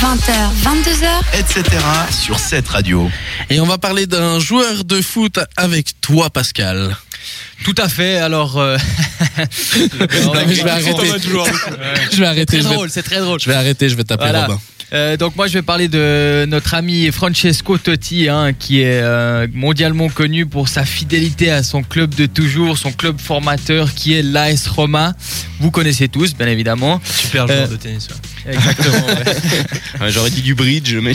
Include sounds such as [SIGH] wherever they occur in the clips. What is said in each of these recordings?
20h, 22h. etc. sur cette radio. Et on va parler d'un joueur de foot avec toi, Pascal. Tout à fait. Alors, euh, [LAUGHS] Non, [LAUGHS] [LAUGHS] je vais arrêter. Je vais arrêter. c'est très drôle. je vais arrêter. Je vais taper Voilà. Robin. Euh, donc moi je vais parler de notre ami Francesco Totti hein, qui est euh, mondialement connu pour sa fidélité à son club de toujours, son club formateur qui est l'AS Roma. Vous connaissez tous bien évidemment. Super joueur joueur de tennis. Exactement. ouais. [LAUGHS] J'aurais dit du bridge, mais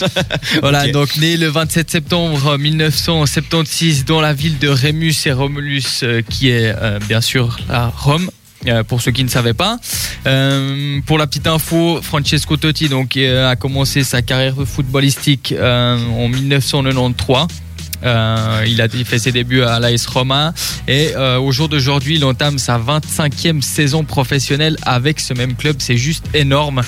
[LAUGHS] Voilà, donc né le 27 septembre 1976 dans la ville de Rémus et Romulus, euh, qui est euh, bien sûr à Rome. Euh, pour ceux qui ne savaient pas, Euh, pour la petite info, Francesco Totti donc euh, a commencé sa carrière footballistique en 1993. Euh, il a fait ses débuts à l'AS Roma et au jour d'aujourd'hui, il entame sa 25e saison professionnelle avec ce même club. C'est juste énorme.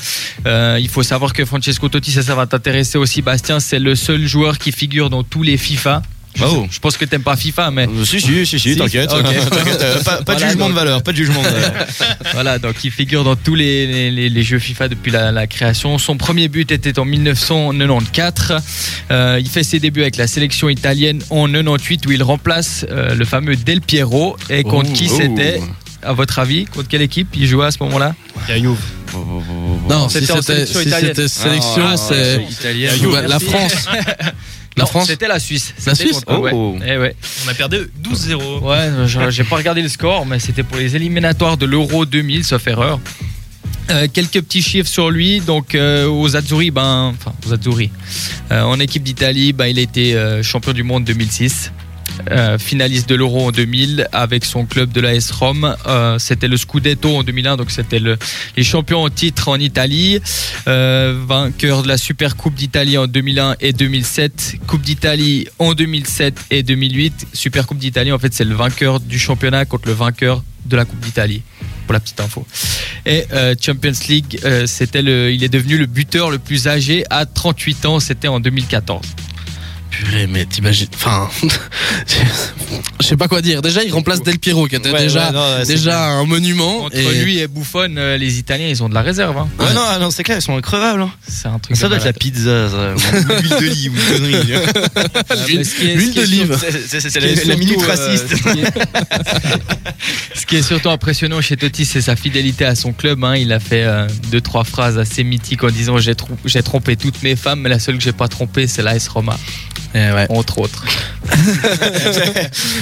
Il faut savoir que Francesco Totti, ça, ça va t'intéresser aussi, Bastien. C'est le seul joueur qui figure dans tous les FIFA. Je, Oh. je pense que t'aimes pas FIFA, mais si, si, si, si, t'inquiète. Euh, Pas, pas de jugement donc. de valeur, pas de jugement de valeur. [LAUGHS] voilà, donc il figure dans tous les, les- les- les jeux FIFA depuis la, la création. Son premier but était en 1994. Euh, il fait ses débuts avec la sélection italienne en 98 où il remplace euh, le fameux Del Piero. Et contre Oh, qui oh. c'était à votre avis Contre quelle équipe il jouait à ce moment-là? Non, si C'était c'était sélection si sélection, Ah, c'est la France. [LAUGHS] La Non, France. C'était la Suisse. La Suisse contre-. Oh. Eh ouais. On a perdu 12-0. Ouais, j'ai pas regardé le score, mais c'était pour les éliminatoires de l'Euro 2000, sauf erreur. Euh, quelques petits chiffres sur lui. Donc euh, aux Azzurri, ben, enfin aux Azzurri, Euh, en équipe d'Italie, ben, il a été euh, champion du monde 2006. Euh, finaliste de l'Euro en 2000 avec son club de l'AS Rome. Euh, c'était le Scudetto en 2001, donc c'était le, les champions en titre en Italie. Euh, vainqueur de la Super Coupe d'Italie en 2001 et 2007. Coupe d'Italie en 2007 et 2008. Super Coupe d'Italie, en fait, c'est le vainqueur du championnat contre le vainqueur de la Coupe d'Italie. Pour la petite info. Et Champions League, il est devenu le buteur le plus âgé à 38 ans. C'était en 2014. Purée, mais t'imagines. Enfin, [LAUGHS] je sais pas quoi dire. Déjà, il remplace Del Piero, qui était Ouais, déjà ouais, non, ouais, c'est déjà un monument. Entre et- lui et Buffon, euh, les Italiens, ils ont de la réserve. hein. Ouais, non, ah non, c'est clair, ils sont increvables. hein. C'est un truc. Ça de doit être la pizza, [LAUGHS] l'huile d'olive, est- l'huile d'olive. C'est- la, la minute euh, raciste. [LAUGHS] ce, qui est, surtout impressionnant chez Totti, c'est sa fidélité à son club. hein. Il a fait euh, deux trois phrases assez mythiques en disant j'ai trompé toutes mes femmes, mais la seule que j'ai pas trompée, c'est l'AS Roma, ouais. entre autres. [LAUGHS]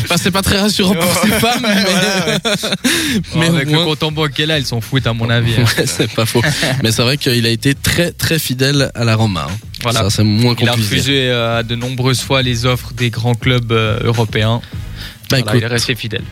Enfin, c'est pas très rassurant pour ces femmes, mais, Mais [LAUGHS] mais au avec moins- le compte en banque qu'elle a, ils s'en foutent à mon avis. hein. C'est pas faux. Mais c'est vrai qu'il a été très très fidèle à la Roma. hein. Voilà. Ça, c'est moins qu'on Il a refusé euh, de nombreuses fois les offres des grands clubs euh, européens. Bah, Voilà, écoute, il est resté fidèle.